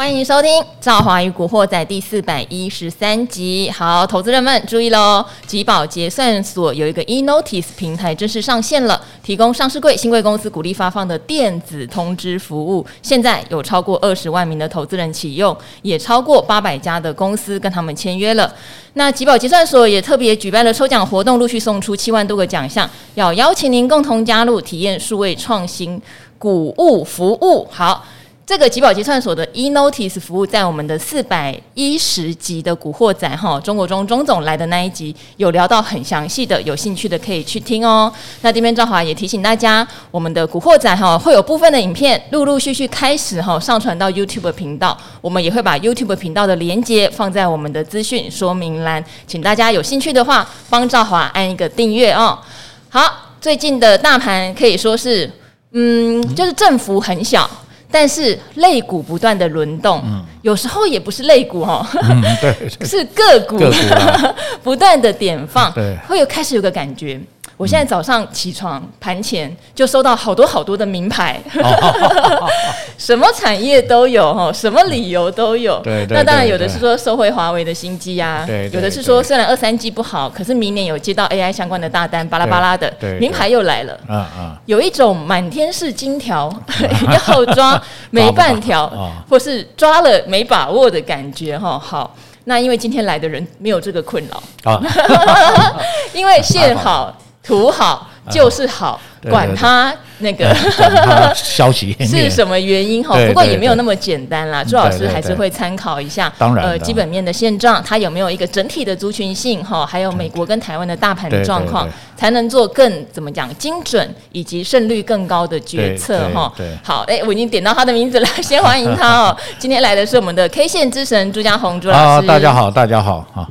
欢迎收听《赵华与古惑仔》第四百一十三集。好，投资人们注意喽！集宝结算所有一个 e-notice 平台正式上线了，提供上市柜、新贵公司鼓励发放的电子通知服务。现在有超过二十万名的投资人启用，也超过八百家的公司跟他们签约了。那集宝结算所也特别举办了抽奖活动，陆续送出七万多个奖项，要邀请您共同加入，体验数位创新股务服务。好。这个集保结算所的 e-notice 服务，在我们的四百一十集的古惑仔哈，中国中钟总来的那一集有聊到很详细的，有兴趣的可以去听哦。那这边赵华也提醒大家，我们的古惑仔哈会有部分的影片陆陆续续开始哈上传到 YouTube 频道，我们也会把 YouTube 频道的连接放在我们的资讯说明栏，请大家有兴趣的话帮赵华按一个订阅哦。好，最近的大盘可以说是，嗯，就是振幅很小。但是肋骨不断的轮动，有时候也不是肋骨哈，嗯，对，是个股，个股 不断的点放，对，会有开始有个感觉。我现在早上起床盘前就收到好多好多的名牌，什么产业都有哈，什么理由都有。对，那当然有的是说收回华为的新机啊，有的是说虽然二三 G 不好，可是明年有接到 AI 相关的大单，巴拉巴拉的，名牌又来了。有一种满天是金条，要抓没半条，或是抓了没把握的感觉哈。好，那因为今天来的人没有这个困扰，因为 线好。图好就是好，管他。那个消息 是什么原因哈？不过也没有那么简单啦。朱老师还是会参考一下，当然呃基本面的现状，它有没有一个整体的族群性哈？还有美国跟台湾的大盘的状况，才能做更怎么讲精准以及胜率更高的决策哈。好，哎，我已经点到他的名字了，先欢迎他哦。今天来的是我们的 K 线之神朱家红朱老师。大家好，大家好哈，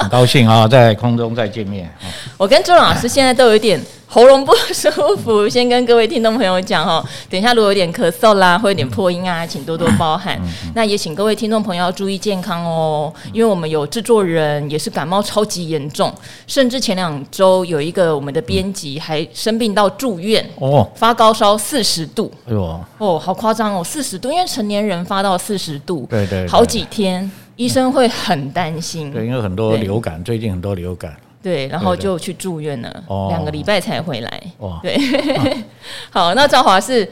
很高兴啊，在空中再见面。我跟朱老师现在都有点。喉咙不舒服，先跟各位听众朋友讲哈，等一下如果有点咳嗽啦，或有点破音啊，请多多包涵。那也请各位听众朋友要注意健康哦，因为我们有制作人也是感冒超级严重，甚至前两周有一个我们的编辑还生病到住院哦，发高烧四十度，哎呦。哦，好夸张哦，四十度，因为成年人发到四十度，对对，好几天，医生会很担心，对，因为很多流感，最近很多流感。对，然后就去住院了，两个礼拜才回来。对，好，那赵华是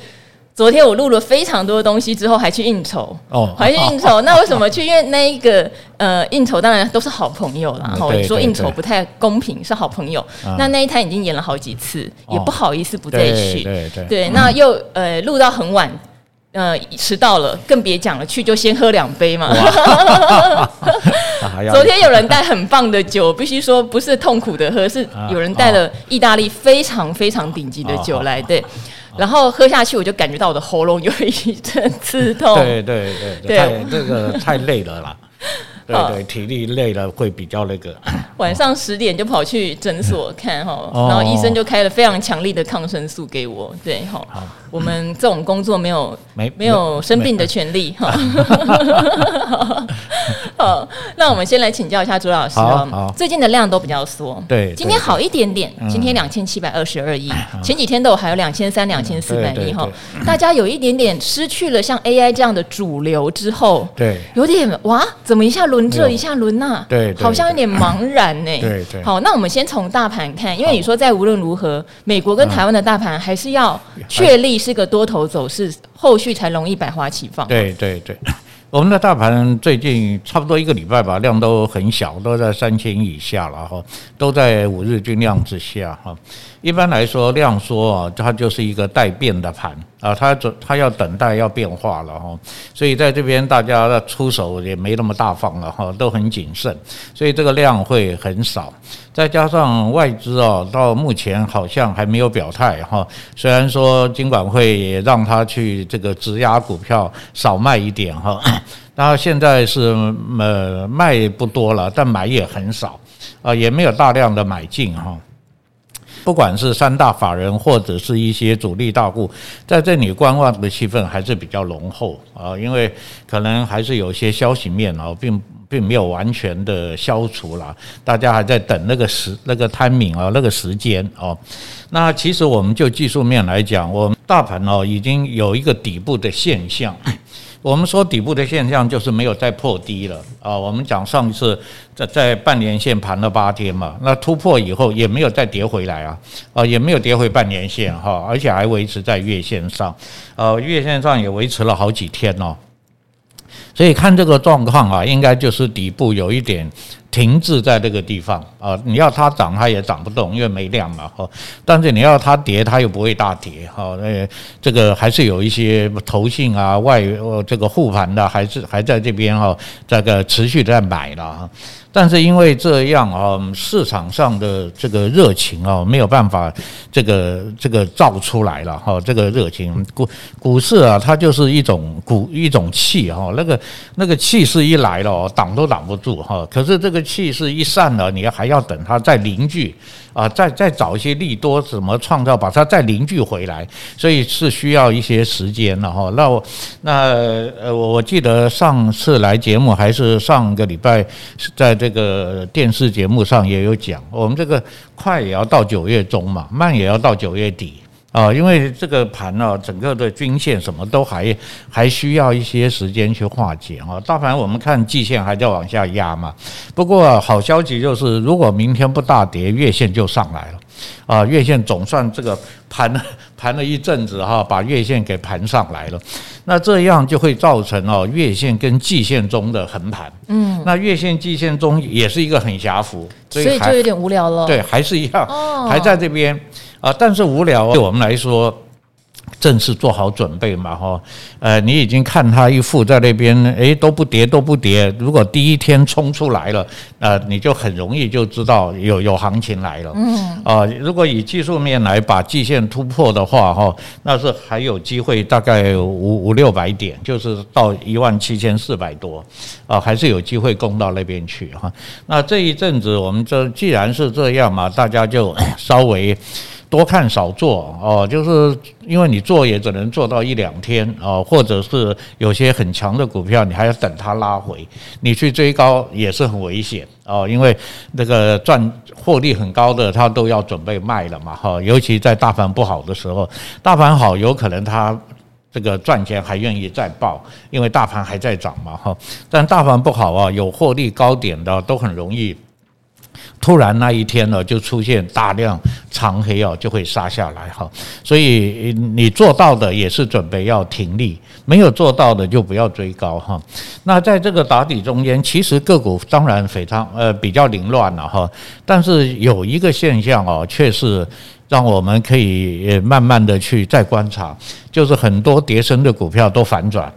昨天我录了非常多的东西之后，还去应酬哦，还去应酬。那为什么去？因为那一个呃应酬，当然都是好朋友啦。然后说应酬不太公平，是好朋友。那那一摊已经演了好几次，也不好意思不再去。对对对。那又呃录到很晚，呃迟到了，更别讲了。去就先喝两杯嘛。昨天有人带很棒的酒，必须说不是痛苦的喝，是有人带了意大利非常非常顶级的酒来，对，然后喝下去我就感觉到我的喉咙有一阵刺痛，对对对，太这个太累了啦。对对，体力累了会比较那个。晚上十点就跑去诊所看哈，然后医生就开了非常强力的抗生素给我。对哈，我们这种工作没有没没有生病的权利哈。好，那我们先来请教一下朱老师哦。最近的量都比较缩，对，今天好一点点，今天两千七百二十二亿，前几天都有还有两千三、两千四百亿哈。大家有一点点失去了像 AI 这样的主流之后，对，有点哇，怎么一下轮？这一下轮那，对，好像有点茫然呢。对对。好，那我们先从大盘看，因为你说在无论如何，美国跟台湾的大盘还是要确立是个多头走势，后续才容易百花齐放。对对对。我们的大盘最近差不多一个礼拜吧，量都很小，都在三千以下了哈，都在五日均量之下哈。一般来说，量缩啊，它就是一个待变的盘啊，它准它要等待要变化了哈。所以在这边大家的出手也没那么大方了哈，都很谨慎，所以这个量会很少。再加上外资啊，到目前好像还没有表态哈。虽然说金管会也让他去这个质押股票少卖一点哈，然后现在是呃卖不多了，但买也很少啊，也没有大量的买进哈。不管是三大法人或者是一些主力大户，在这里观望的气氛还是比较浓厚啊，因为可能还是有些消息面啊，并并没有完全的消除了，大家还在等那个时那个 timing 啊，那个时间哦。那其实我们就技术面来讲，我们大盘哦已经有一个底部的现象。我们说底部的现象就是没有再破低了啊。我们讲上一次在在半年线盘了八天嘛，那突破以后也没有再跌回来啊，啊也没有跌回半年线哈，而且还维持在月线上，呃月线上也维持了好几天哦。所以看这个状况啊，应该就是底部有一点。停滞在这个地方啊！你要它涨，它也涨不动，因为没量嘛。哈，但是你要它跌，它又不会大跌。哈，那这个还是有一些投信啊、外这个护盘的，还是还在这边哈，这个持续在买了。但是因为这样啊，市场上的这个热情啊，没有办法这个这个造出来了哈。这个热情股股市啊，它就是一种股一种气哈。那个那个气势一来了，挡都挡不住哈。可是这个。气势一散了，你还要等它再凝聚啊，再再找一些利多怎么创造，把它再凝聚回来，所以是需要一些时间了哈。那我那呃，我我记得上次来节目还是上个礼拜，在这个电视节目上也有讲，我们这个快也要到九月中嘛，慢也要到九月底。啊，因为这个盘呢，整个的均线什么都还还需要一些时间去化解啊。大盘我们看季线还在往下压嘛，不过好消息就是，如果明天不大跌，月线就上来了啊。月线总算这个盘 盘了一阵子哈，把月线给盘上来了。那这样就会造成哦，月线跟季线中的横盘。嗯，那月线季线中也是一个很狭幅，所以就有点无聊了。对，还是一样，还在这边。啊，但是无聊对我们来说，正式做好准备嘛，哈，呃，你已经看他一副在那边，诶，都不跌都不跌。如果第一天冲出来了，呃，你就很容易就知道有有行情来了。嗯，啊，如果以技术面来把季线突破的话，哈，那是还有机会，大概五五六百点，就是到一万七千四百多，啊，还是有机会攻到那边去哈。那这一阵子我们这既然是这样嘛，大家就 稍微。多看少做哦，就是因为你做也只能做到一两天哦，或者是有些很强的股票，你还要等它拉回，你去追高也是很危险哦，因为那个赚获利很高的，它都要准备卖了嘛哈，尤其在大盘不好的时候，大盘好有可能它这个赚钱还愿意再抱，因为大盘还在涨嘛哈，但大盘不好啊，有获利高点的都很容易。突然那一天呢，就出现大量长黑哦，就会杀下来哈。所以你做到的也是准备要停利，没有做到的就不要追高哈。那在这个打底中间，其实个股当然非常呃比较凌乱了哈。但是有一个现象哦，却是让我们可以慢慢的去再观察，就是很多跌升的股票都反转。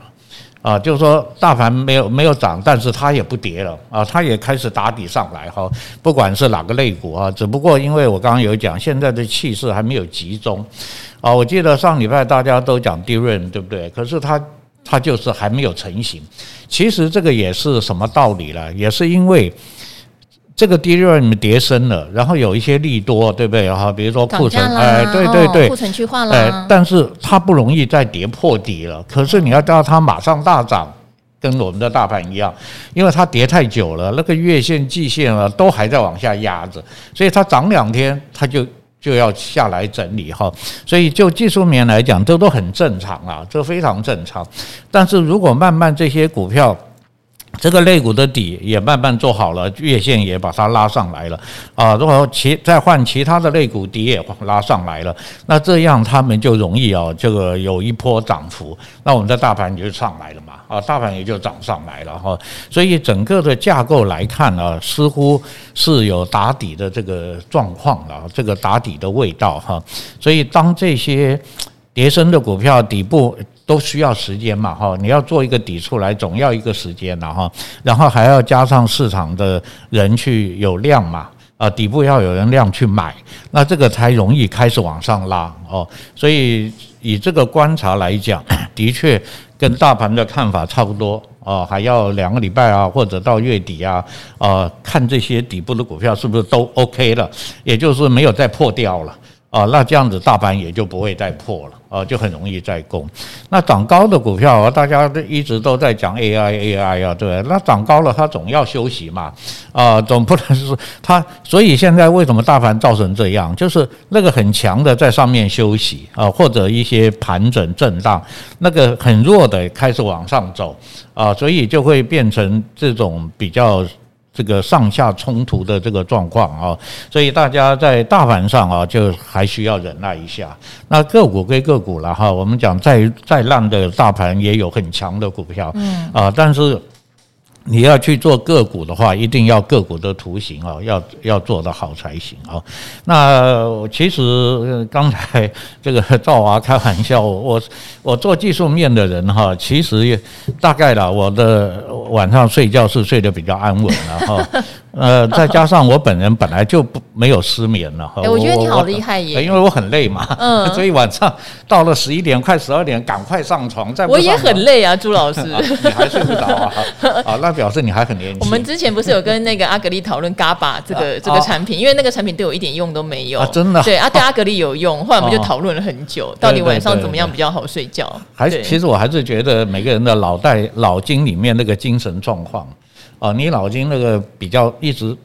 啊，就是说大盘没有没有涨，但是它也不跌了啊，它也开始打底上来哈。不管是哪个类股啊，只不过因为我刚刚有讲，现在的气势还没有集中啊。我记得上礼拜大家都讲利润，对不对？可是它它就是还没有成型。其实这个也是什么道理了？也是因为。这个低润你们跌深了，然后有一些利多，对不对？哈，比如说库存，哎，对对对，库存去化了，哎，但是它不容易再跌破底了。可是你要叫它马上大涨，跟我们的大盘一样，因为它跌太久了，那个月线、季线啊都还在往下压着，所以它涨两天，它就就要下来整理哈。所以就技术面来讲，这都很正常啊，这非常正常。但是如果慢慢这些股票，这个肋骨的底也慢慢做好了，月线也把它拉上来了啊。如果其再换其他的肋骨底也拉上来了，那这样他们就容易啊，这个有一波涨幅，那我们的大盘就上来了嘛啊，大盘也就涨上来了哈。所以整个的架构来看啊，似乎是有打底的这个状况啊，这个打底的味道哈。所以当这些跌升的股票底部。都需要时间嘛，哈，你要做一个底出来，总要一个时间了哈，然后还要加上市场的人去有量嘛，啊，底部要有人量去买，那这个才容易开始往上拉哦。所以以这个观察来讲，的确跟大盘的看法差不多哦，还要两个礼拜啊，或者到月底啊，啊，看这些底部的股票是不是都 OK 了，也就是没有再破掉了。啊，那这样子大盘也就不会再破了啊，就很容易再攻。那涨高的股票啊，大家都一直都在讲 AI AI 啊，对，那涨高了它总要休息嘛，啊，总不能是它。所以现在为什么大盘造成这样，就是那个很强的在上面休息啊，或者一些盘整震荡，那个很弱的开始往上走啊，所以就会变成这种比较。这个上下冲突的这个状况啊，所以大家在大盘上啊，就还需要忍耐一下。那个股归个股了哈，我们讲再再烂的大盘也有很强的股票，嗯啊，但是。你要去做个股的话，一定要个股的图形啊，要要做的好才行啊。那其实刚才这个赵华开玩笑，我我做技术面的人哈，其实也大概啦，我的晚上睡觉是睡得比较安稳了哈。呃，再加上我本人本来就不没有失眠了哈。我觉得你好厉害耶，因为我很累嘛，嗯，所以晚上到了十一点快十二点，赶快上床。再我也很累啊，朱老师，你还睡不着啊？啊，那表示你还很年轻。我们之前不是有跟那个阿格力讨论 GABA 这个这个产品，因为那个产品对我一点用都没有，真的。对啊，对阿格力有用，后来我们就讨论了很久，到底晚上怎么样比较好睡觉？还是其实我还是觉得每个人的脑袋脑筋里面那个精神状况啊，你脑筋那个比较一直。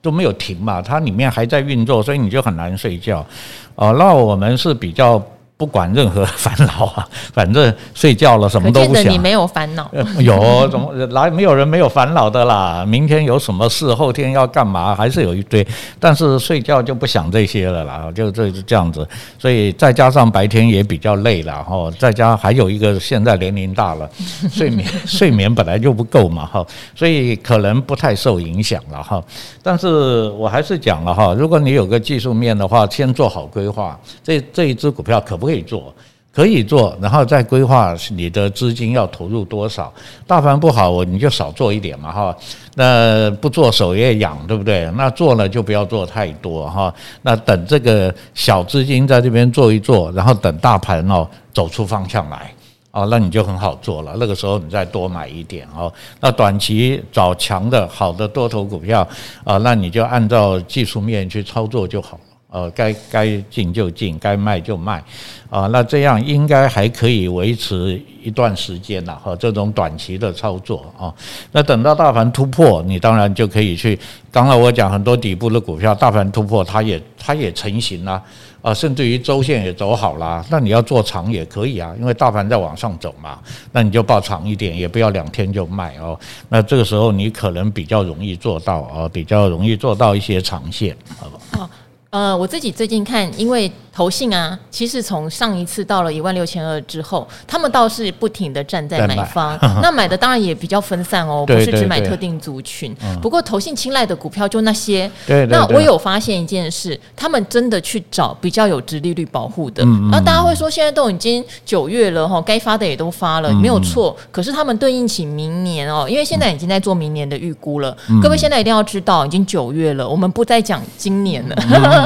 都没有停嘛，它里面还在运作，所以你就很难睡觉。哦，那我们是比较。不管任何烦恼啊，反正睡觉了什么都不想。你没有烦恼？有，怎么来没有人没有烦恼的啦？明天有什么事，后天要干嘛，还是有一堆。但是睡觉就不想这些了啦，就这这样子。所以再加上白天也比较累了哈，再加还有一个现在年龄大了，睡眠睡眠本来就不够嘛哈，所以可能不太受影响了哈。但是我还是讲了哈，如果你有个技术面的话，先做好规划，这这一只股票可不可以做？可以做，然后再规划你的资金要投入多少。大盘不好，我你就少做一点嘛，哈。那不做手也痒，对不对？那做了就不要做太多，哈。那等这个小资金在这边做一做，然后等大盘哦走出方向来，哦，那你就很好做了。那个时候你再多买一点哦。那短期找强的好的多头股票啊，那你就按照技术面去操作就好。呃，该该进就进，该卖就卖，啊，那这样应该还可以维持一段时间了哈。这种短期的操作啊，那等到大盘突破，你当然就可以去。刚才我讲很多底部的股票，大盘突破，它也它也成型了啊，甚至于周线也走好了。那你要做长也可以啊，因为大盘在往上走嘛，那你就抱长一点，也不要两天就卖哦。那这个时候你可能比较容易做到啊，比较容易做到一些长线，好不好？呃，我自己最近看，因为。投信啊，其实从上一次到了一万六千二之后，他们倒是不停的站在买方，买那买的当然也比较分散哦，不是只买特定族群。对对对，不过投信青睐的股票就那些。那我有发现一件事，他们真的去找比较有殖利率保护的。嗯嗯，然后大家会说，现在都已经九月了哈，该发的也都发了，没有错。可是他们对应起明年哦，因为现在已经在做明年的预估了。嗯、各位现在一定要知道，已经九月了，我们不再讲今年了，嗯、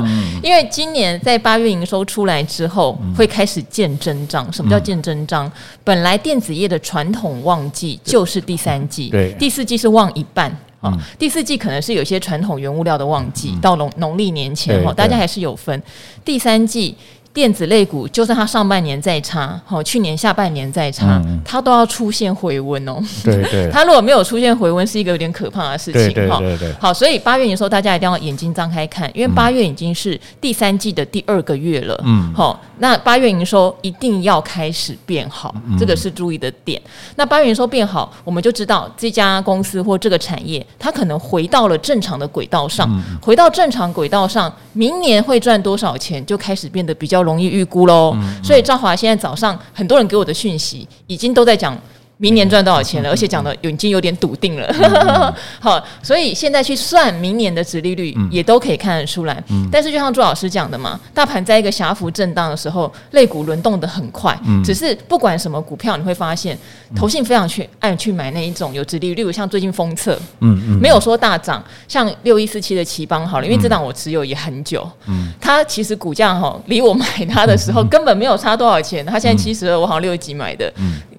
因为今年在八月营收出来之后，会开始见真章。什么叫见真章？本来电子业的传统旺季就是第三季，对，第四季是旺一半啊。第四季可能是有些传统原物料的旺季，到农农历年前哈，大家还是有分。第三季。电子类股，就算它上半年再差，好，去年下半年再差，嗯、它都要出现回温哦。对对，它如果没有出现回温，是一个有点可怕的事情哈。好，所以八月营收大家一定要眼睛张开看，因为八月已经是第三季的第二个月了。嗯，好，那八月营收一定要开始变好，这个是注意的点。那八月营收变好，我们就知道这家公司或这个产业，它可能回到了正常的轨道上，回到正常轨道上，明年会赚多少钱，就开始变得比较。容易预估喽，所以赵华现在早上很多人给我的讯息，已经都在讲。明年赚多少钱了？而且讲的已经有点笃定了。嗯、好，所以现在去算明年的值利率，也都可以看得出来。嗯、但是就像朱老师讲的嘛，大盘在一个狭幅震荡的时候，类股轮动的很快。嗯、只是不管什么股票，你会发现投信非常去爱去买那一种有值利率，例如像最近封测，嗯嗯，没有说大涨，像六一四七的奇邦好了，因为这档我持有也很久。嗯，它其实股价哈，离我买它的时候根本没有差多少钱。它现在七十二，我好像六十几买的。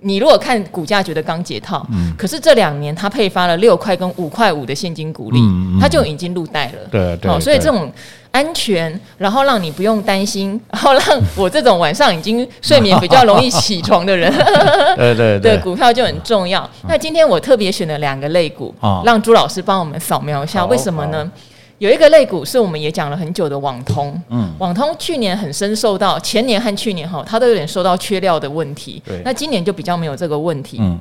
嗯。你如果看股价觉得刚解套，嗯，可是这两年它配发了六块跟五块五的现金股利，嗯，它就已经入袋了，对对，所以这种安全，然后让你不用担心，然后让我这种晚上已经睡眠比较容易起床的人，对对对，股票就很重要。那今天我特别选了两个类股，让朱老师帮我们扫描一下，为什么呢？有一个类股是我们也讲了很久的网通，嗯，网通去年很深受到前年和去年哈，它都有点受到缺料的问题，对，那今年就比较没有这个问题，嗯。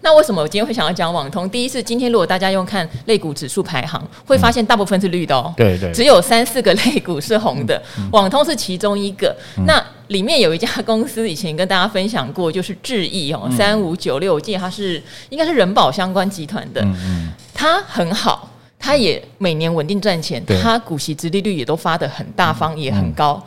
那为什么我今天会想要讲网通？第一是今天如果大家用看类股指数排行，会发现大部分是绿的哦，对对，只有三四个类股是红的，网通是其中一个。那里面有一家公司以前跟大家分享过，就是智易哦，三五九六，我记得它是应该是人保相关集团的，嗯。它很好，它也每年稳定赚钱，他股息殖利率也都发得很大方，也很高。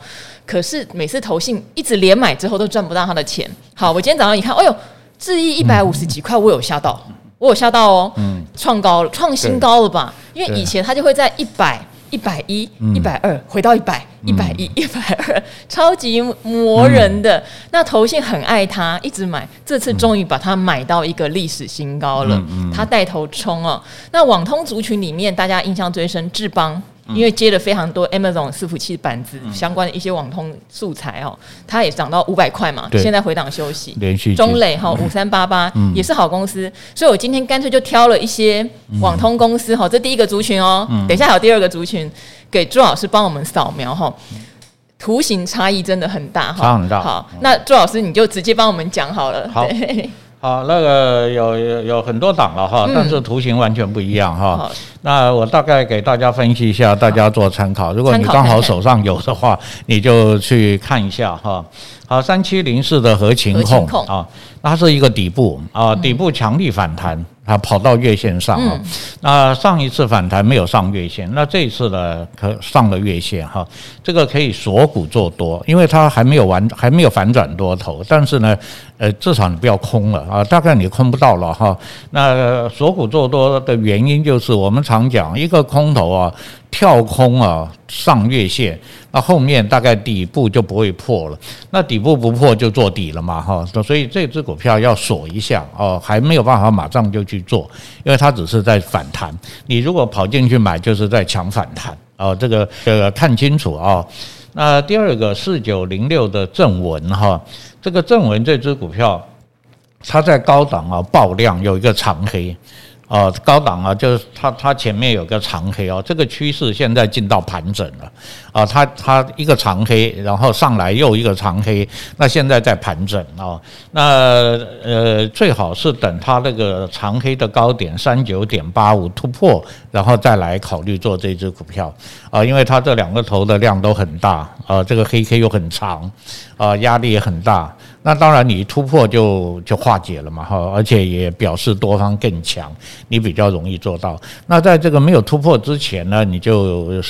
可是每次投信一直连买之后都赚不到他的钱。好，我今天早上一看，哎呦。智易一百五十几块，我有吓到，我有吓到哦，创高了，创新高了吧？因为以前他就会在一百、一百一、一百二，回到一百、一百一、一百二，超级磨人的。那投信很爱它，一直买，这次终于把它买到一个历史新高了，他带头冲哦。那网通族群里面，大家印象最深智邦。因为接了非常多 Amazon 伺服器板子相关的一些网通素材哦，它也涨到五百块嘛，现在回档休息。连续中磊哈五三八八也是好公司，所以我今天干脆就挑了一些网通公司哈，这第一个族群哦，等一下还有第二个族群，给朱老师帮我们扫描哈，图形差异真的很大哈，差很大。好，那朱老师你就直接帮我们讲好了。好。好，那个有有有很多档了哈，但是图形完全不一样哈。嗯、那我大概给大家分析一下，大家做参考。如果你刚好手上有的话，你就去看一下哈。好，三七零四的合情控啊，它是一个底部啊，底部强力反弹。它跑到月线上啊，那上一次反弹没有上月线，那这一次呢可上了月线哈，这个可以锁股做多，因为它还没有完，还没有反转多头，但是呢，呃，至少你不要空了啊，大概你空不到了哈。那锁股做多的原因就是我们常讲一个空头啊。跳空啊，上月线，那后面大概底部就不会破了。那底部不破就做底了嘛，哈。所以这只股票要锁一下哦，还没有办法马上就去做，因为它只是在反弹。你如果跑进去买，就是在抢反弹哦。这个这个看清楚啊。那第二个四九零六的正文哈，这个正文这只股票，它在高档啊爆量，有一个长黑。哦，高档啊，就是它它前面有个长黑哦，这个趋势现在进到盘整了啊，它它一个长黑，然后上来又一个长黑，那现在在盘整啊，那呃最好是等它那个长黑的高点三九点八五突破，然后再来考虑做这只股票啊，因为它这两个头的量都很大啊，这个黑 K 又很长啊，压力也很大。那当然，你突破就就化解了嘛，哈，而且也表示多方更强，你比较容易做到。那在这个没有突破之前呢，你就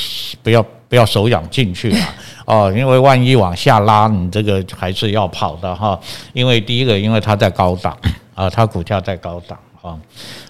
不要不要手痒进去了 哦，因为万一往下拉，你这个还是要跑的哈。因为第一个，因为它在高档啊，它股价在高档。啊，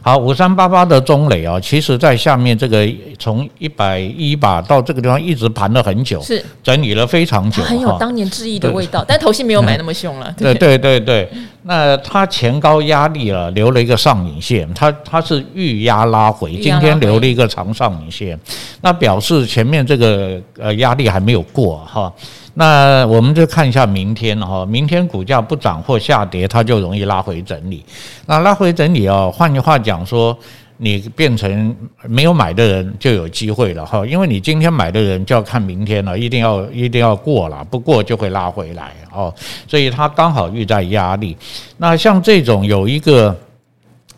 好，五三八八的中磊啊，其实在下面这个从一百一吧到这个地方一直盘了很久，是。整理了非常久，很有当年质疑的味道，但头先没有买那么凶了。对。对对对，那它前高压力了，留了一个上影线，它它是预压拉回，今天留了一个长上影线，那表示前面这个呃压力还没有过哈。那我们就看一下明天哈，明天股价不涨或下跌，它就容易拉回整理。那拉回整理哦，换句话讲说，你变成没有买的人就有机会了哈，因为你今天买的人就要看明天了，一定要一定要过了，不过就会拉回来哦。所以它刚好遇到压力。那像这种有一个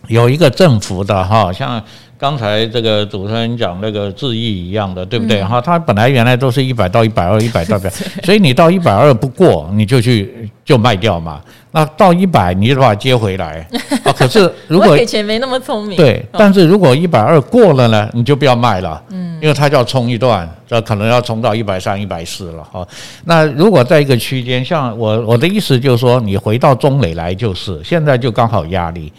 有一个振幅的哈，像。刚才这个主持人讲那个智易一样的，对不对？哈，它本来原来都是一百到一百二，一百到 一百，所以你到一百二不过，你就去就卖掉嘛。那到一百你就把它接回来 啊。可是如果以前没那么聪明，对，但是如果一百二过了呢，你就不要卖了，嗯，因为它就要冲一段，这可能要冲到一百三、一百四了哈。那如果在一个区间，像我我的意思就是说，你回到中磊来就是，现在就刚好压力。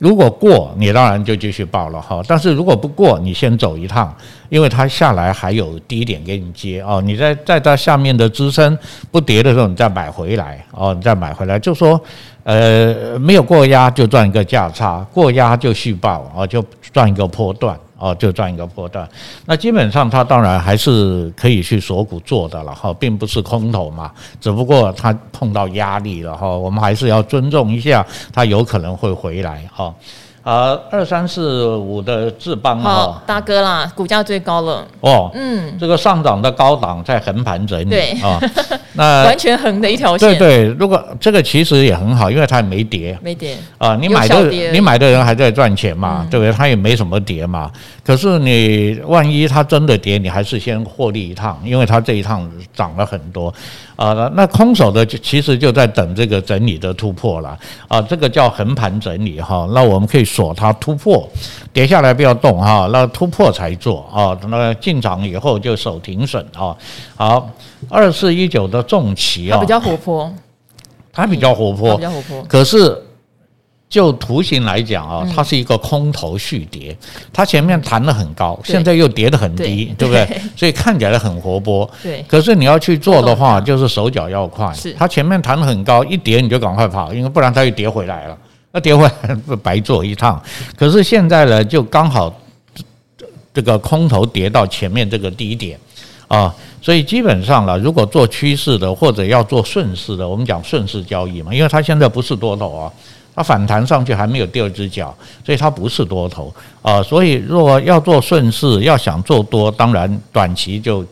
如果过，你当然就继续报了哈。但是如果不过，你先走一趟，因为它下来还有低点给你接哦。你在在它下面的支撑不跌的时候，你再买回来哦，你再买回来，就说呃没有过压就赚一个价差，过压就续报啊，就赚一个波段哦，就这样一个波段。那基本上它当然还是可以去锁骨做的了哈，并不是空头嘛，只不过它碰到压力了哈，我们还是要尊重一下，它有可能会回来哈。啊，二三四五的智邦好，大哥啦，股价最高了。哦，嗯，这个上涨的高档在横盘整理，对。啊，那完全横的一条线，对对，如果这个其实也很好，因为它也没跌，没跌。啊，你买的你买的人还在赚钱嘛，对不对？它也没什么跌嘛，可是你万一它真的跌，你还是先获利一趟，因为它这一趟涨了很多。啊，那空手的就其实就在等这个整理的突破了。啊，这个叫横盘整理哈。那我们可以锁它突破，跌下来不要动哈，那突破才做啊。那进场以后就守停损啊。好，二四一九的重骑啊，它比较活泼，它比较活泼，比较活泼，可是。就图形来讲啊，它是一个空头续跌，它前面弹得很高，现在又跌得很低，对不对？所以看起来很活泼。对。可是你要去做的话，就是手脚要快。是。它前面弹得很高，一跌你就赶快跑，因为不然它又跌回来了。那跌回来不白做一趟。可是现在呢，就刚好这个空头跌到前面这个低点啊，所以基本上了，如果做趋势的或者要做顺势的，我们讲顺势交易嘛，因为它现在不是多头啊。它反弹上去还没有第二只脚，所以它不是多头啊。所以如果要做顺势，要想做多，当然短期就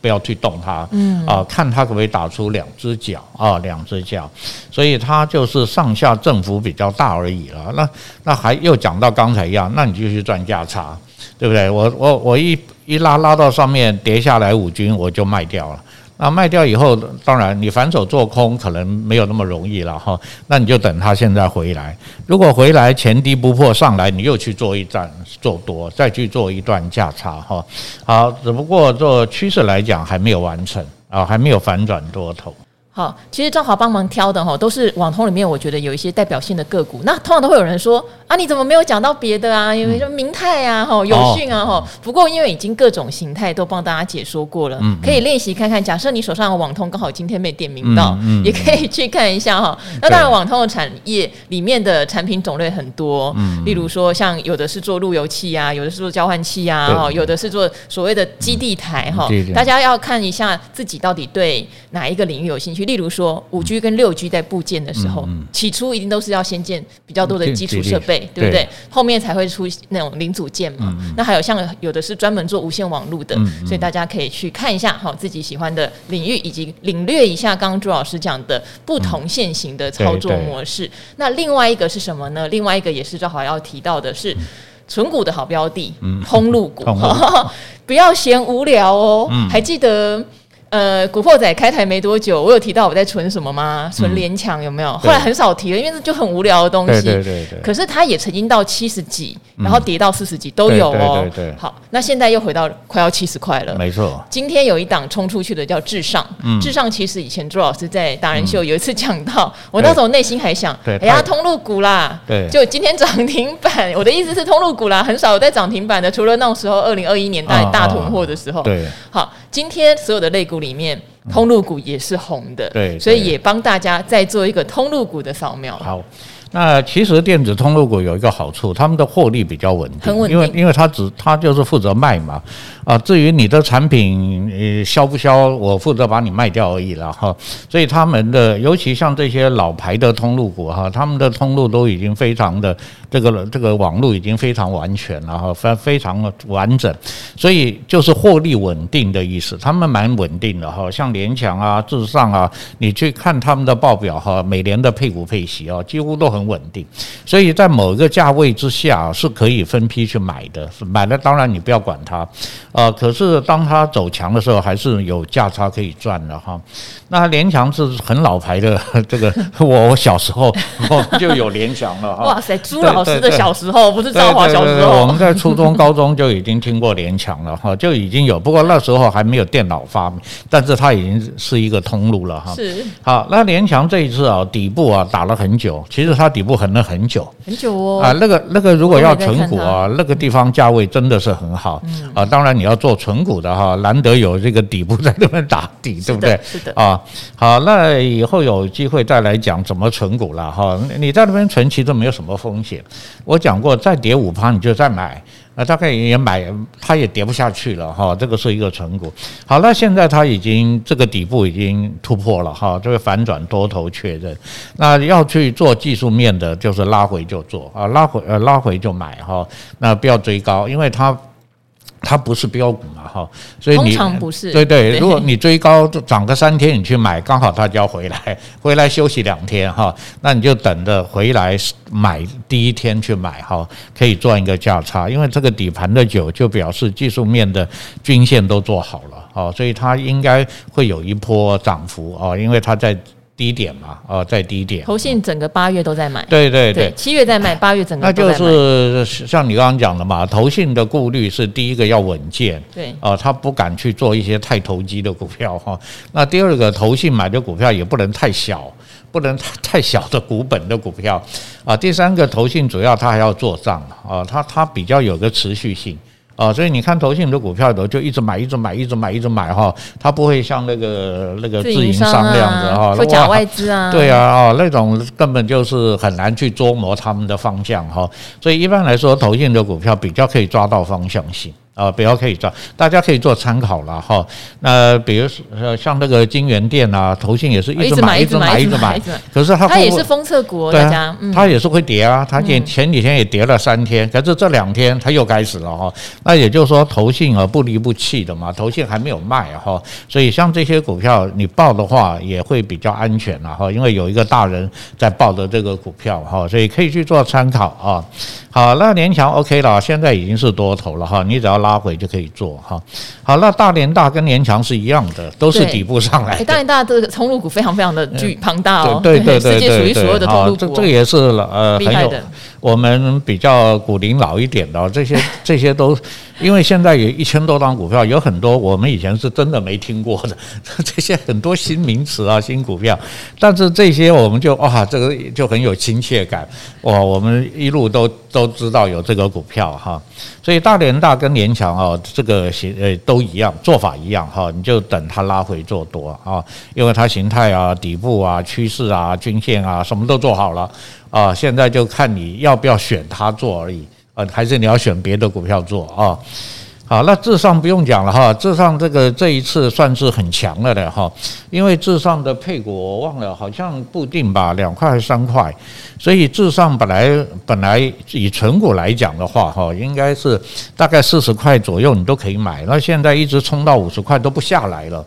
不要去动它，嗯啊，看它可不可以打出两只脚啊，两只脚。所以它就是上下振幅比较大而已了。那那还又讲到刚才一样，那你就去赚价差，对不对？我我我一一拉拉到上面跌下来五均，我就卖掉了。那卖掉以后，当然你反手做空可能没有那么容易了哈。那你就等它现在回来，如果回来前低不破上来，你又去做一战做多，再去做一段价差哈。好，只不过做趋势来讲还没有完成啊，还没有反转多头。好，其实正好帮忙挑的哈，都是网通里面我觉得有一些代表性的个股。那通常都会有人说啊，你怎么没有讲到别的啊？因为什么明泰啊、哈友讯啊、哈。不过因为已经各种形态都帮大家解说过了，可以练习看看。假设你手上的网通，刚好今天没点名到，也可以去看一下哈。那当然，网通的产业里面的产品种类很多，例如说像有的是做路由器啊，有的是做交换器啊，哈，有的是做所谓的基地台哈。大家要看一下自己到底对哪一个领域有兴趣。例如说，五 G 跟六 G 在部件的时候，起初一定都是要先建比较多的基础设备，对不对？后面才会出那种零组件嘛。那还有像有的是专门做无线网络的，所以大家可以去看一下哈，自己喜欢的领域，以及领略一下刚刚朱老师讲的不同线型的操作模式。那另外一个是什么呢？另外一个也是正好要提到的是存股的好标的，通路股 不要嫌无聊哦。还记得？呃，古惑仔开台没多久，我有提到我在存什么吗？存联强有没有？后来很少提了，因为这就很无聊的东西。对对对对。可是它也曾经到七十几，然后跌到四十几都有哦。对对对。好，那现在又回到快要七十块了。没错。今天有一档冲出去的叫至上，至上其实以前朱老师在达人秀有一次讲到，我那时候内心还想，哎呀，通路股啦，对，就今天涨停板。我的意思是通路股啦，很少有在涨停板的，除了那种时候二零二一年代大囤货的时候。对。好，今天所有的类股。里面通路股也是红的，对，所以也帮大家再做一个通路股的扫描。好，那其实电子通路股有一个好处，他们的获利比较稳定，很稳定，因为因为他只他就是负责卖嘛。啊，至于你的产品呃销不销，我负责把你卖掉而已了哈。所以他们的，尤其像这些老牌的通路股哈，他们的通路都已经非常的这个这个网络已经非常完全了哈，非非常的完整，所以就是获利稳定的意思。他们蛮稳定的哈，像联强啊、至上啊，你去看他们的报表哈，每年的配股配息啊，几乎都很稳定。所以在某一个价位之下是可以分批去买的，买了当然你不要管它。呃，可是当它走强的时候，还是有价差可以赚的哈。那联强是很老牌的，这个我我小时候 就有联强了哈。哇塞，朱老师的小时候不是赵华小时候，我们在初中、高中就已经听过联强了哈，就已经有。不过那时候还没有电脑发明，但是它已经是一个通路了哈。是。好，那联强这一次啊，底部啊打了很久，其实它底部横了很久，很久哦。啊，那个那个如果要存股啊，那个地方价位真的是很好啊。当然你要做存股的哈，难得有这个底部在那边打底，对不对？是的。啊，好，那以后有机会再来讲怎么存股了哈。你在那边存其实没有什么风险，我讲过再跌五趴你就再买那大概也买，它也跌不下去了哈。这个是一个成果。好，那现在它已经这个底部已经突破了哈，这个反转多头确认。那要去做技术面的，就是拉回就做啊，拉回呃拉回就买哈。那不要追高，因为它。它不是标股嘛，哈，所以你通常不是对对，如果你追高涨个三天，你去买，刚好它就要回来，回来休息两天哈，那你就等着回来买第一天去买哈，可以赚一个价差，因为这个底盘的久，就表示技术面的均线都做好了，哦，所以它应该会有一波涨幅哦，因为它在。低点嘛，哦，在低点。投信整个八月都在买，对对对，七月在买，八月整个那就是像你刚刚讲的嘛，投信的顾虑是第一个要稳健，对，哦，他不敢去做一些太投机的股票哈。那第二个，投信买的股票也不能太小，不能太太小的股本的股票啊。第三个，投信主要他还要做账啊，他他比较有个持续性。啊，所以你看投信的股票的就一直买，一直买，一直买，一直买哈，它不会像那个那个自营商那样子哈，或假外资啊，对啊，啊，那种根本就是很难去琢磨他们的方向哈，所以一般来说，投信的股票比较可以抓到方向性。啊，比较可以做，大家可以做参考了哈。那比如说像那个金源店啊，投信也是一直买，一直买，一直买。可是它它也是封测股，大家，它也是会跌啊。它前前几天也跌了三天，可是这两天它又开始了哈。那也就是说，投信啊不离不弃的嘛，投信还没有卖哈。所以像这些股票你报的话，也会比较安全了哈，因为有一个大人在报的这个股票哈，所以可以去做参考啊。好，那联强 OK 了，现在已经是多头了哈，你只要拉回就可以做哈。好，那大连大跟联强是一样的，都是底部上来的。大连大这个通路股非常非常的巨庞大哦，对对对对，世界数一数二的通路股，这这个也是呃很有我们比较股龄老一点的这些 这些都。因为现在有一千多张股票，有很多我们以前是真的没听过的，这些很多新名词啊、新股票，但是这些我们就哇，这个就很有亲切感哇，我们一路都都知道有这个股票哈，所以大连大跟联强啊，这个形呃都一样，做法一样哈，你就等它拉回做多啊，因为它形态啊、底部啊、趋势啊、均线啊，什么都做好了啊，现在就看你要不要选它做而已。呃，还是你要选别的股票做啊？啊，那至上不用讲了哈，至上这个这一次算是很强了的哈，因为至上的配股我忘了，好像固定吧，两块还是三块，所以至上本来本来以存股来讲的话哈，应该是大概四十块左右你都可以买，那现在一直冲到五十块都不下来了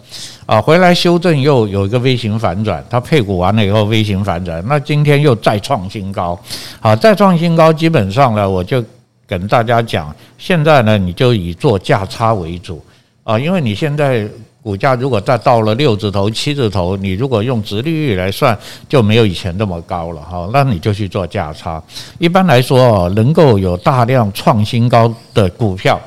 啊，回来修正又有一个微型反转，它配股完了以后微型反转，那今天又再创新高，好，再创新高，基本上呢我就。跟大家讲，现在呢，你就以做价差为主啊，因为你现在股价如果再到了六字头、七字头，你如果用直利率来算，就没有以前那么高了哈，那你就去做价差。一般来说，能够有大量创新高的股票，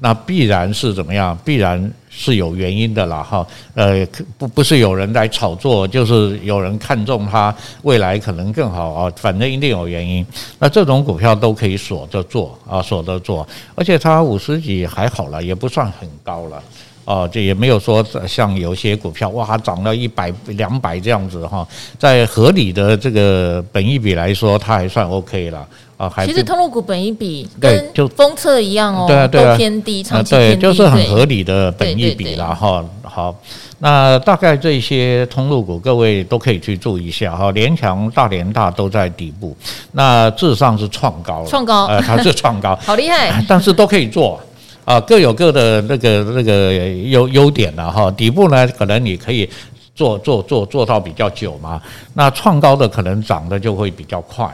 那必然是怎么样？必然。是有原因的啦，哈，呃，不不是有人来炒作，就是有人看中它未来可能更好啊，反正一定有原因。那这种股票都可以锁着做啊，锁着做，而且它五十几还好了，也不算很高了。啊，这也没有说像有些股票哇涨了一百两百这样子哈，在合理的这个本益比来说，它还算 OK 了啊。还其实通路股本一比跟就封测一样哦，对啊对啊，都偏低，长期偏低，对，就是很合理的本一比了哈。好，那大概这些通路股各位都可以去注意一下哈。联强、大联大都在底部，那至上是创高了，创高，呃，它是创高，好厉害，但是都可以做。啊，各有各的那个那个优优点了哈。底部呢，可能你可以做做做做到比较久嘛。那创高的可能涨的就会比较快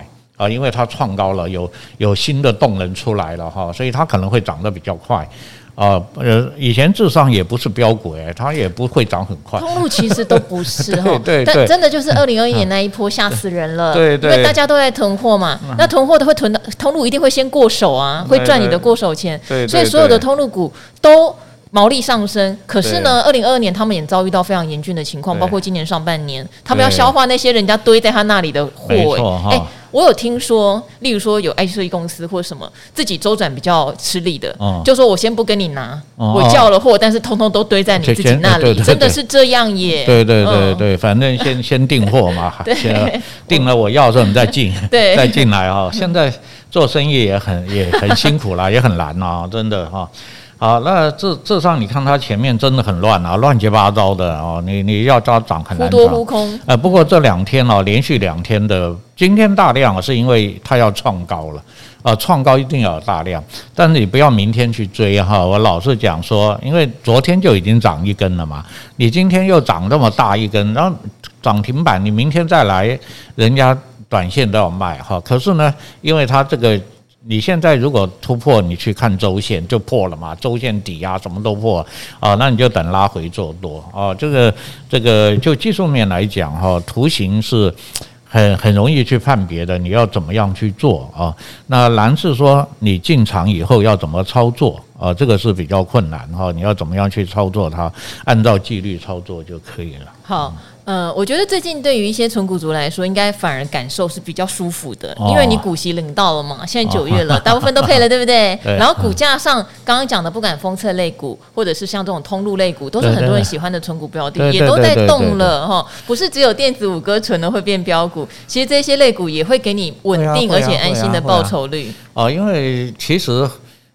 啊，因为它创高了，有有新的动能出来了哈，所以它可能会涨得比较快。啊，呃，以前至上也不是标股哎，它也不会涨很快。通路其实都不是 哈，对对，但真的就是二零二一年那一波吓死人了，对对，因为大家都在囤货嘛，那囤货的会囤的，通路一定会先过手啊，会赚你的过手钱，对，所以所有的通路股都毛利上升。可是呢，二零二二年他们也遭遇到非常严峻的情况，包括今年上半年，他们要消化那些人家堆在他那里的货，哎。我有听说，例如说有 IC 设计公司或者什么自己周转比较吃力的，哦、就说我先不跟你拿，哦、我叫了货，但是通通都堆在你自己那里，真的是这样耶？对对对对，嗯、反正先 先订货嘛，对先订了我要的时候你再进，对再进来哈、哦。现在做生意也很也很辛苦啦，也很难啊，真的哈。好，那这这上你看它前面真的很乱啊，乱七八糟的哦。你你要抓涨很难涨。忽多忽空。呃，不过这两天哦，连续两天的今天大量是因为它要创高了，啊，创高一定要有大量，但是你不要明天去追哈。我老是讲说，因为昨天就已经涨一根了嘛，你今天又涨这么大一根，然后涨停板，你明天再来，人家短线都要卖哈。可是呢，因为它这个。你现在如果突破，你去看周线就破了嘛，周线底啊什么都破啊，那你就等拉回做多啊。这个这个就技术面来讲哈，图形是很很容易去判别的，你要怎么样去做啊？那难是说你进场以后要怎么操作啊？这个是比较困难哈，你要怎么样去操作它？按照纪律操作就可以了。好。呃，我觉得最近对于一些纯股族来说，应该反而感受是比较舒服的，因为你股息领到了嘛。现在九月了，大部分都配了，对不对？然后股价上刚刚讲的，不管封测类股，或者是像这种通路类股，都是很多人喜欢的存股标的，也都在动了哈。不是只有电子五哥存的会变标股，其实这些类股也会给你稳定而且安心的报酬率。哦，因为其实。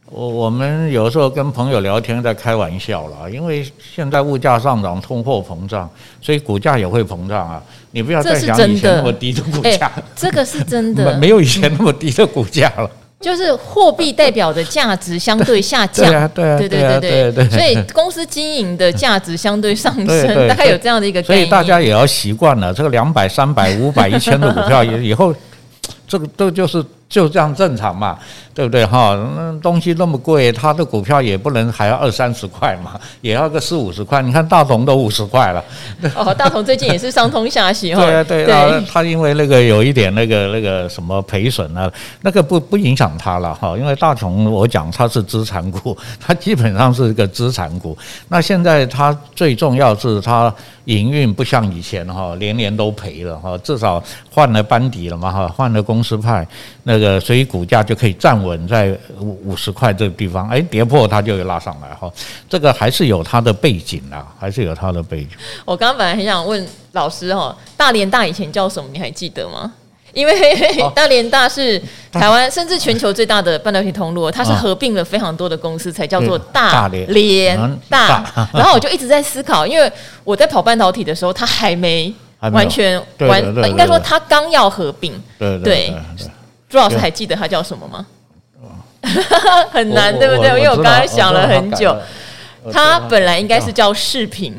我我们有时候跟朋友聊天在开玩笑了，因为现在物价上涨、通货膨胀，所以股价也会膨胀啊。你不要再想以前那么低的股价，这个是真的，没有以前那么低的股价了。就是货币代表的价值相对下降，对啊，对啊，对对对对，所以公司经营的价值相对上升，大概有这样的一个。所以大家也要习惯了，这个两百、三百、五百、一千的股票，以 以后这个都就是。就这样正常嘛，对不对哈？那东西那么贵，它的股票也不能还要二三十块嘛，也要个四五十块。你看大同都五十块了。哦，大同最近也是上通下洗哈。对啊，对啊，他因为那个有一点那个那个什么赔损啊，那个不不影响他了哈。因为大同我讲它是资产股，它基本上是一个资产股。那现在它最重要是它营运不像以前哈，年年都赔了哈，至少换了班底了嘛哈，换了公司派那。这个所以股价就可以站稳在五五十块这个地方，哎，跌破它就会拉上来哈。这个还是有它的背景啊，还是有它的背景。我刚刚本来很想问老师哈，大连大以前叫什么？你还记得吗？因为 大连大是台湾甚至全球最大的半导体通路，它是合并了非常多的公司才叫做大连大。然后我就一直在思考，因为我在跑半导体的时候，它还没完全完，应该说它刚要合并，对对。朱老师还记得他叫什么吗？很难，对不对？因为我刚才想了很久，他本来应该是叫视频，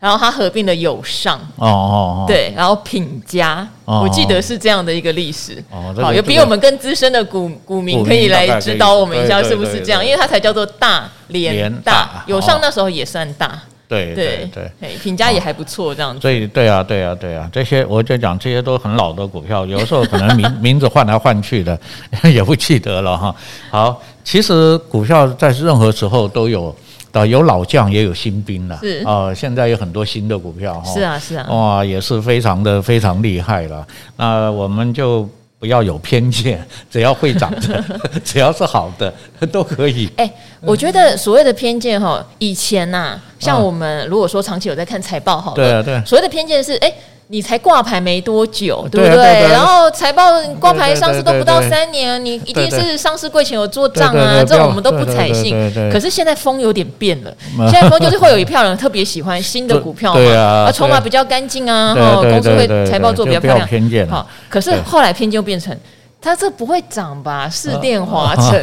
然后他合并了友尚，哦哦对，然后品家，我记得是这样的一个历史。好，有比我们更资深的股股民可以来指导我们一下，是不是这样？因为他才叫做大连大，友尚那时候也算大。对对对，评价也还不错，这样子。所以对啊对啊对啊，这些我就讲这些都很老的股票，有时候可能名 名字换来换去的，也不记得了哈。好，其实股票在任何时候都有，有老将也有新兵了。是啊，现在有很多新的股票哈。是啊是啊。哇，也是非常的非常厉害了。那我们就。不要有偏见，只要会长的，只要是好的 都可以。哎、欸，我觉得所谓的偏见哈，以前呐、啊，像我们如果说长期有在看财报，好，对啊对，所谓的偏见是哎。欸你才挂牌没多久，对不对？然后财报挂牌上市都不到三年，你一定是上市柜前有做账啊，这种我们都不采信。可是现在风有点变了，现在风就是会有一票人特别喜欢新的 股票嘛，啊，筹码比较干净啊，公司会财报做比较漂亮。好，可是后来偏见就变成。它这不会涨吧？市电、华城、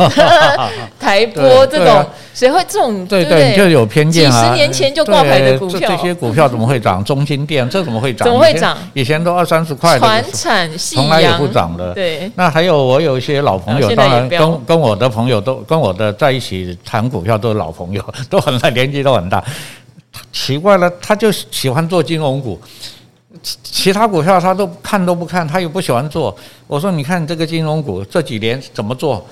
台波这种，谁会这种？对对，就有偏见啊！几十年前就挂牌的股票，这些股票怎么会涨？中心电这怎么会涨？怎么会涨？以前都二三十块的，传产从来也不涨的。对，那还有我有一些老朋友，当然跟跟我的朋友都跟我的在一起谈股票都是老朋友，都很大年纪都很大。奇怪了，他就喜欢做金融股。其他股票他都看都不看，他又不喜欢做。我说，你看这个金融股这几年怎么做？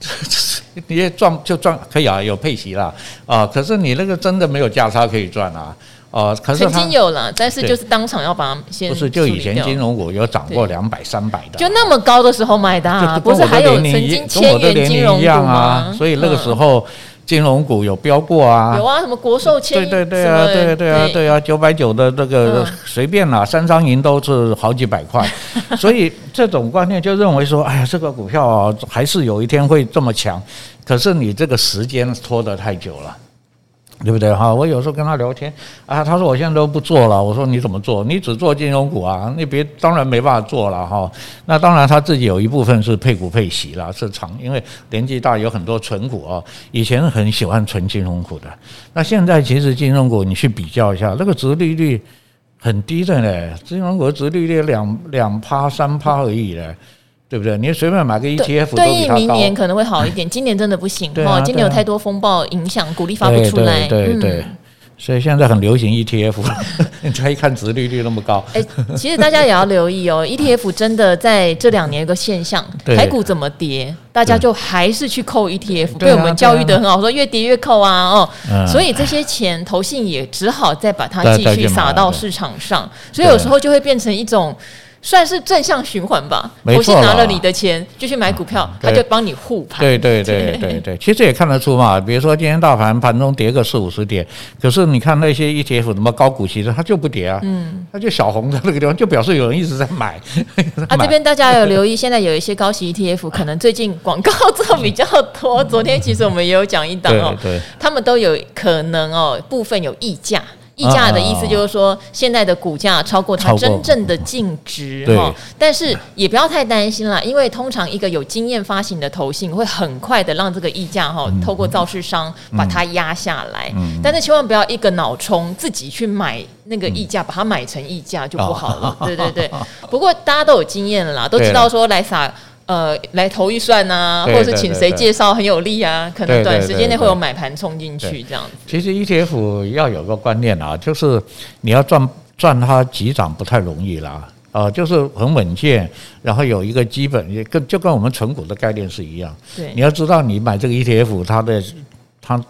你也赚就赚可以啊，有配息啦啊。可是你那个真的没有价差可以赚啊。哦，可是曾经有了，但是就是当场要把它先不是就以前金融股有涨过两百三百的，就那么高的时候买的，啊，不是还有曾经千元金融股吗？所以那个时候。金融股有飙过啊，有啊，什么国寿千亿，对对对啊，对对啊，对。啊，九百九的这个随便啦，三张银都是好几百块，所以这种观念就认为说，哎呀，这个股票啊，还是有一天会这么强，可是你这个时间拖得太久了。对不对哈？我有时候跟他聊天啊，他说我现在都不做了。我说你怎么做？你只做金融股啊？你别当然没办法做了哈。那当然他自己有一部分是配股配息了，是长，因为年纪大有很多存股啊。以前很喜欢存金融股的，那现在其实金融股你去比较一下，那个殖利率很低的嘞，金融股殖利率两两趴三趴而已嘞。对不对？你随便买个 ETF 明年可能会好一点，今年真的不行哦，今年有太多风暴影响，股利发不出来。对对对，所以现在很流行 ETF，你再一看殖利率那么高。哎，其实大家也要留意哦，ETF 真的在这两年有个现象，台股怎么跌，大家就还是去扣 ETF，被我们教育的很好，说越跌越扣啊哦，所以这些钱投信也只好再把它继续撒到市场上，所以有时候就会变成一种。算是正向循环吧。我先拿了你的钱，就去买股票，他就帮你护盘。对对对对对，其实也看得出嘛。比如说今天大盘盘中跌个四五十点，可是你看那些 ETF 什么高股息的，它就不跌啊。嗯，它就小红在那个地方，就表示有人一直在 买。啊，这边大家有留意，现在有一些高息 ETF，可能最近广告做比较多。昨天其实我们也有讲一档哦，他们都有可能哦，部分有溢价。溢价的意思就是说，现在的股价超过它真正的净值哈，但是也不要太担心啦，因为通常一个有经验发行的投信会很快的让这个溢价哈，透过造市商把它压下来，但是千万不要一个脑冲自己去买那个溢价，把它买成溢价就不好了，对对对。不过大家都有经验了啦，都知道说来撒。呃，来投预算啊，或者是请谁介绍很有利啊，可能短时间内会有买盘冲进去这样子。其实 ETF 要有个观念啊，就是你要赚赚它急涨不太容易啦，啊，就是很稳健，然后有一个基本也跟就跟我们存股的概念是一样。对，你要知道你买这个 ETF 它的它。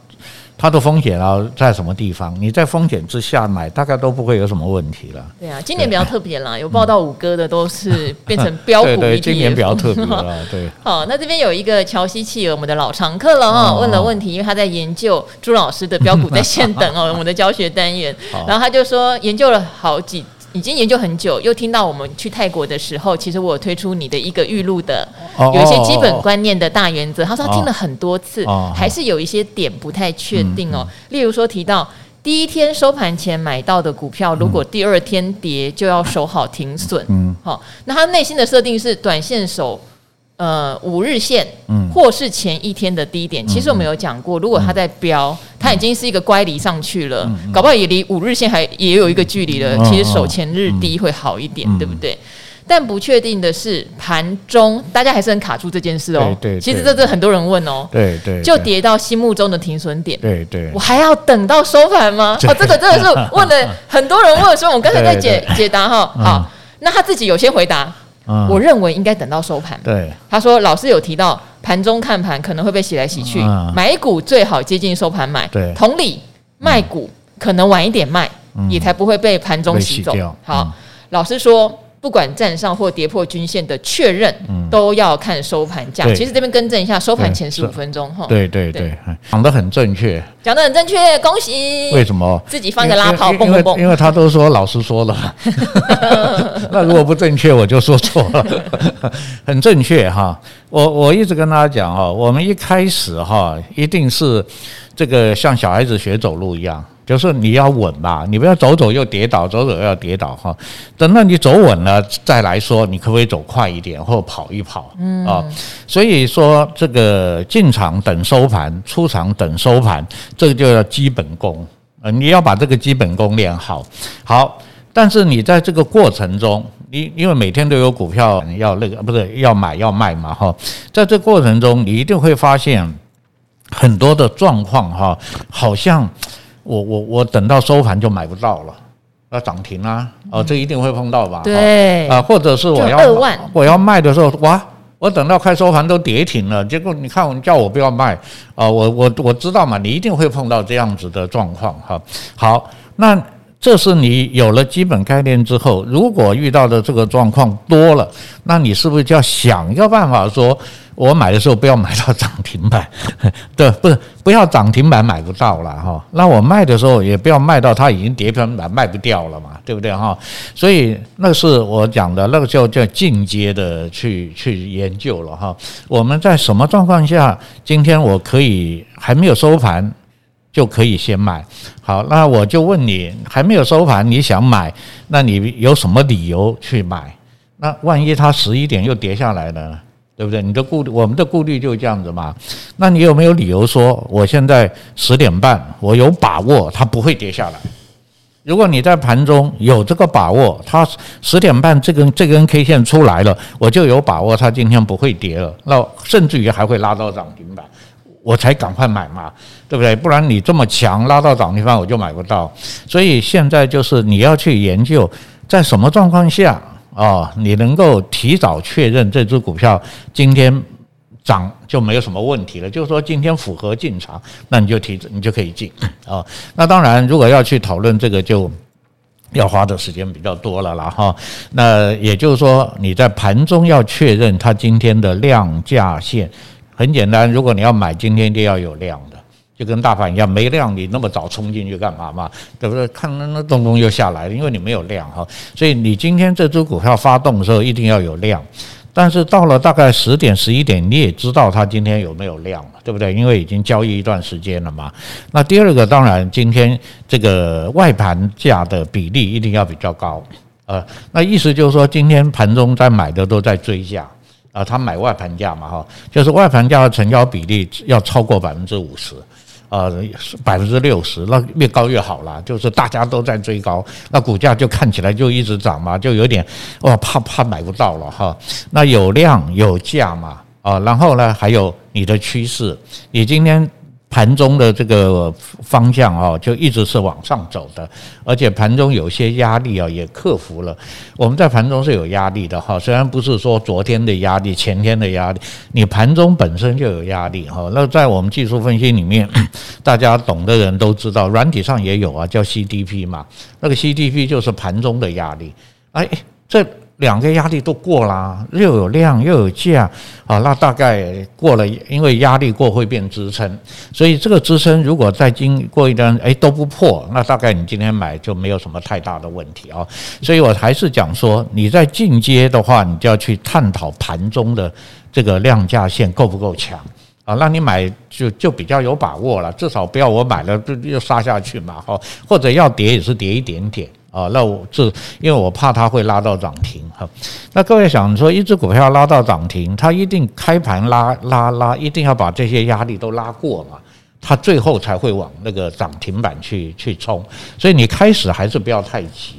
它的风险啊在什么地方？你在风险之下买，大概都不会有什么问题了。对啊，今年比较特别啦，有报道五哥的都是变成标股。对对，今年比较特别了。对，好，那这边有一个乔西企鹅，我们的老常客了哈，问了问题，因为他在研究朱老师的标股在线等哦，我们的教学单元，然后他就说研究了好几。已经研究很久，又听到我们去泰国的时候，其实我有推出你的一个预录的，有一些基本观念的大原则。他说他听了很多次，还是有一些点不太确定哦。例如说提到第一天收盘前买到的股票，如果第二天跌，就要守好停损。嗯，好，那他内心的设定是短线守。呃，五日线，嗯或是前一天的低点，其实我们有讲过，如果它在飙，它已经是一个乖离上去了，搞不好也离五日线还也有一个距离了。其实守前日低会好一点，对不对？但不确定的是盘中，大家还是很卡住这件事哦。对，其实这这很多人问哦。对对。就跌到心目中的停损点。对对。我还要等到收盘吗？哦，这个真的是问了很多人问，所以我们刚才在解 解答哈。好，那他自己有先回答。我认为应该等到收盘。对，他说老师有提到盘中看盘可能会被洗来洗去，买股最好接近收盘买。对，同理卖股可能晚一点卖，也才不会被盘中洗走。好，老师说。不管站上或跌破均线的确认，都要看收盘价。其实这边更正一下，收盘前十五分钟哈。对对对，讲得很正确，讲得很正确，恭喜！为什么？自己放个拉炮，蹦蹦蹦。因为他都说老师说了，那如果不正确，我就说错了。很正确哈，我我一直跟大家讲哈，我们一开始哈，一定是这个像小孩子学走路一样。就是你要稳嘛，你不要走走又跌倒，走走又要跌倒哈。等到你走稳了再来说，你可不可以走快一点或跑一跑？嗯啊，所以说这个进场等收盘，出场等收盘，这个就叫基本功。呃，你要把这个基本功练好。好，但是你在这个过程中，你因为每天都有股票要那个不是要买要卖嘛哈，在这过程中你一定会发现很多的状况哈，好像。我我我等到收盘就买不到了，要涨停啊！哦，这一定会碰到吧？对啊，或者是我要我要卖的时候，哇，我等到快收盘都跌停了，结果你看你叫我不要卖啊！我我我知道嘛，你一定会碰到这样子的状况哈。好，那这是你有了基本概念之后，如果遇到的这个状况多了，那你是不是就要想一个办法说？我买的时候不要买到涨停板，对，不是不要涨停板买不到了哈。那我卖的时候也不要卖到它已经跌停板卖不掉了嘛，对不对哈？所以那是我讲的，那个就叫进阶的去去研究了哈。我们在什么状况下，今天我可以还没有收盘就可以先买？好，那我就问你，还没有收盘你想买，那你有什么理由去买？那万一它十一点又跌下来了呢？对不对？你的顾虑，我们的顾虑就是这样子嘛。那你有没有理由说，我现在十点半，我有把握它不会跌下来？如果你在盘中有这个把握，它十点半这根这根 K 线出来了，我就有把握它今天不会跌了。那甚至于还会拉到涨停板，我才赶快买嘛，对不对？不然你这么强拉到涨停板，我就买不到。所以现在就是你要去研究，在什么状况下。哦，你能够提早确认这只股票今天涨就没有什么问题了，就是说今天符合进场，那你就提你就可以进啊。那当然，如果要去讨论这个，就要花的时间比较多了啦哈。那也就是说，你在盘中要确认它今天的量价线，很简单，如果你要买，今天一定要有量的。就跟大盘一样，没量，你那么早冲进去干嘛嘛？对不对？看那那咚咚又下来了，因为你没有量哈。所以你今天这只股票发动的时候一定要有量，但是到了大概十点十一点，你也知道它今天有没有量了，对不对？因为已经交易一段时间了嘛。那第二个当然，今天这个外盘价的比例一定要比较高，呃，那意思就是说，今天盘中在买的都在追价啊，他买外盘价嘛哈，就是外盘价的成交比例要超过百分之五十。呃，百分之六十，那越高越好啦，就是大家都在追高，那股价就看起来就一直涨嘛，就有点哦，怕怕买不到了哈。那有量有价嘛，啊，然后呢，还有你的趋势，你今天。盘中的这个方向啊，就一直是往上走的，而且盘中有些压力啊，也克服了。我们在盘中是有压力的哈，虽然不是说昨天的压力、前天的压力，你盘中本身就有压力哈。那在我们技术分析里面，大家懂的人都知道，软体上也有啊，叫 CDP 嘛。那个 CDP 就是盘中的压力。哎，这。两个压力都过了，又有量又有价，啊，那大概过了，因为压力过会变支撑，所以这个支撑如果再经过一段，哎都不破，那大概你今天买就没有什么太大的问题啊。所以我还是讲说，你在进阶的话，你就要去探讨盘中的这个量价线够不够强啊，那你买就就比较有把握了，至少不要我买了就又杀下去嘛，哈，或者要跌也是跌一点点。啊，那我这因为我怕它会拉到涨停哈。那各位想说，一只股票拉到涨停，它一定开盘拉拉拉，一定要把这些压力都拉过嘛，它最后才会往那个涨停板去去冲。所以你开始还是不要太急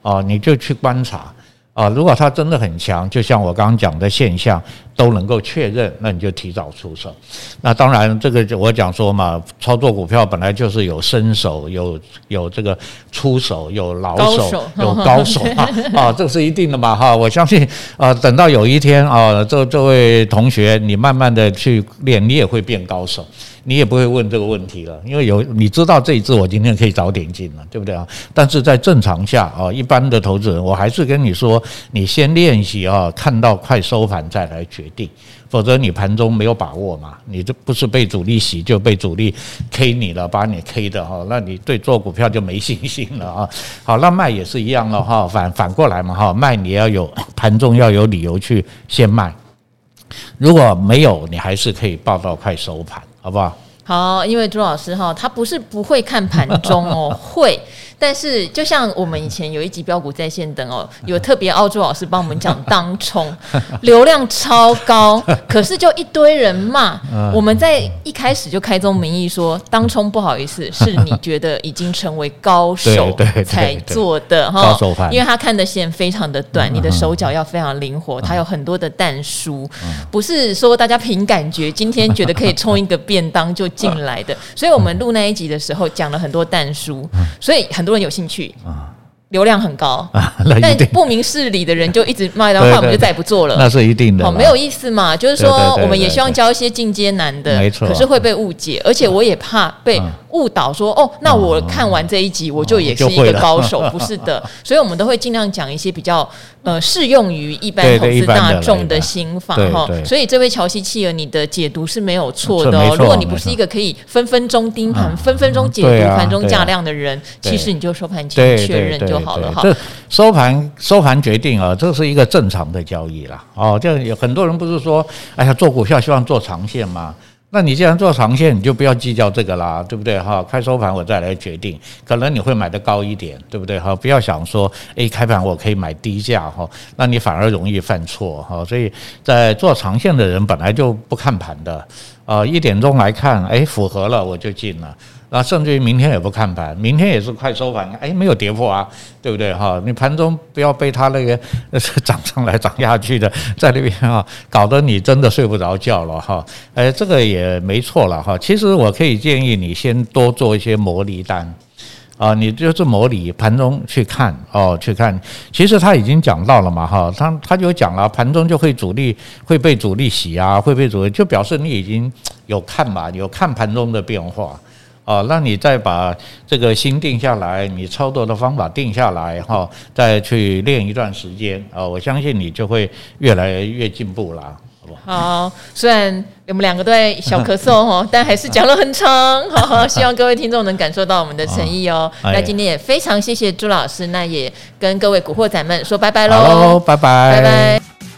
啊，你就去观察。啊，如果它真的很强，就像我刚刚讲的现象都能够确认，那你就提早出手。那当然，这个我讲说嘛，操作股票本来就是有伸手，有有这个出手，有老手，有 高手啊啊，这是一定的嘛哈。我相信啊，等到有一天啊，这这位同学，你慢慢的去练，你也会变高手。你也不会问这个问题了，因为有你知道这一次我今天可以早点进了，对不对啊？但是在正常下啊，一般的投资人，我还是跟你说，你先练习啊，看到快收盘再来决定，否则你盘中没有把握嘛，你这不是被主力洗，就被主力 K 你了，把你 K 的哈，那你对做股票就没信心了啊。好，那卖也是一样的哈，反反过来嘛哈，卖你要有盘中要有理由去先卖，如果没有，你还是可以报到快收盘。好不好？好，因为朱老师哈，他不是不会看盘中哦，会。但是，就像我们以前有一集标股在线等哦，有特别澳洲老师帮我们讲当冲，流量超高，可是就一堆人骂。我们在一开始就开宗明义说，当冲不好意思，是你觉得已经成为高手才做的哈，因为他看的线非常的短，你的手脚要非常灵活，他有很多的弹书，不是说大家凭感觉今天觉得可以冲一个便当就进来的。所以我们录那一集的时候讲了很多弹书，所以很多。有兴趣啊，流量很高，但不明事理的人就一直卖的话，我们就再也不做了。那是一定的，好没有意思嘛。就是说，我们也希望教一些进阶难的，没错。可是会被误解，而且我也怕被误导说哦，那我看完这一集我就也是一个高手，不是的。所以我们都会尽量讲一些比较呃适用于一般投资大众的心法哈。所以这位乔西企鹅，你的解读是没有错的哦。如果你不是一个可以分分钟盯盘、分分钟解读盘中价量的人，其实你就收盘前确认就好了哈。收盘收盘决定啊，这是一个正常的交易啦。哦，这样有很多人不是说，哎呀，做股票希望做长线吗？那你既然做长线，你就不要计较这个啦，对不对哈？开收盘我再来决定，可能你会买的高一点，对不对哈？不要想说，诶，开盘我可以买低价哈，那你反而容易犯错哈。所以在做长线的人本来就不看盘的，啊，一点钟来看，诶，符合了我就进了。那甚至于明天也不看盘，明天也是快收盘，哎，没有跌破啊，对不对哈？你盘中不要被他那个 涨上来涨下去的，在那边哈，搞得你真的睡不着觉了哈。哎，这个也没错了哈。其实我可以建议你先多做一些模拟单啊，你就是模拟盘中去看哦，去看。其实他已经讲到了嘛哈，他他就讲了，盘中就会主力会被主力洗啊，会被主力，就表示你已经有看嘛，有看盘中的变化。哦，那你再把这个心定下来，你操作的方法定下来哈，再去练一段时间啊，我相信你就会越来越进步啦，好不好？好，虽然我们两个都在小咳嗽 哦，但还是讲了很长，希望各位听众能感受到我们的诚意哦。那今天也非常谢谢朱老师，那也跟各位古惑仔们说拜拜喽，拜拜，拜拜。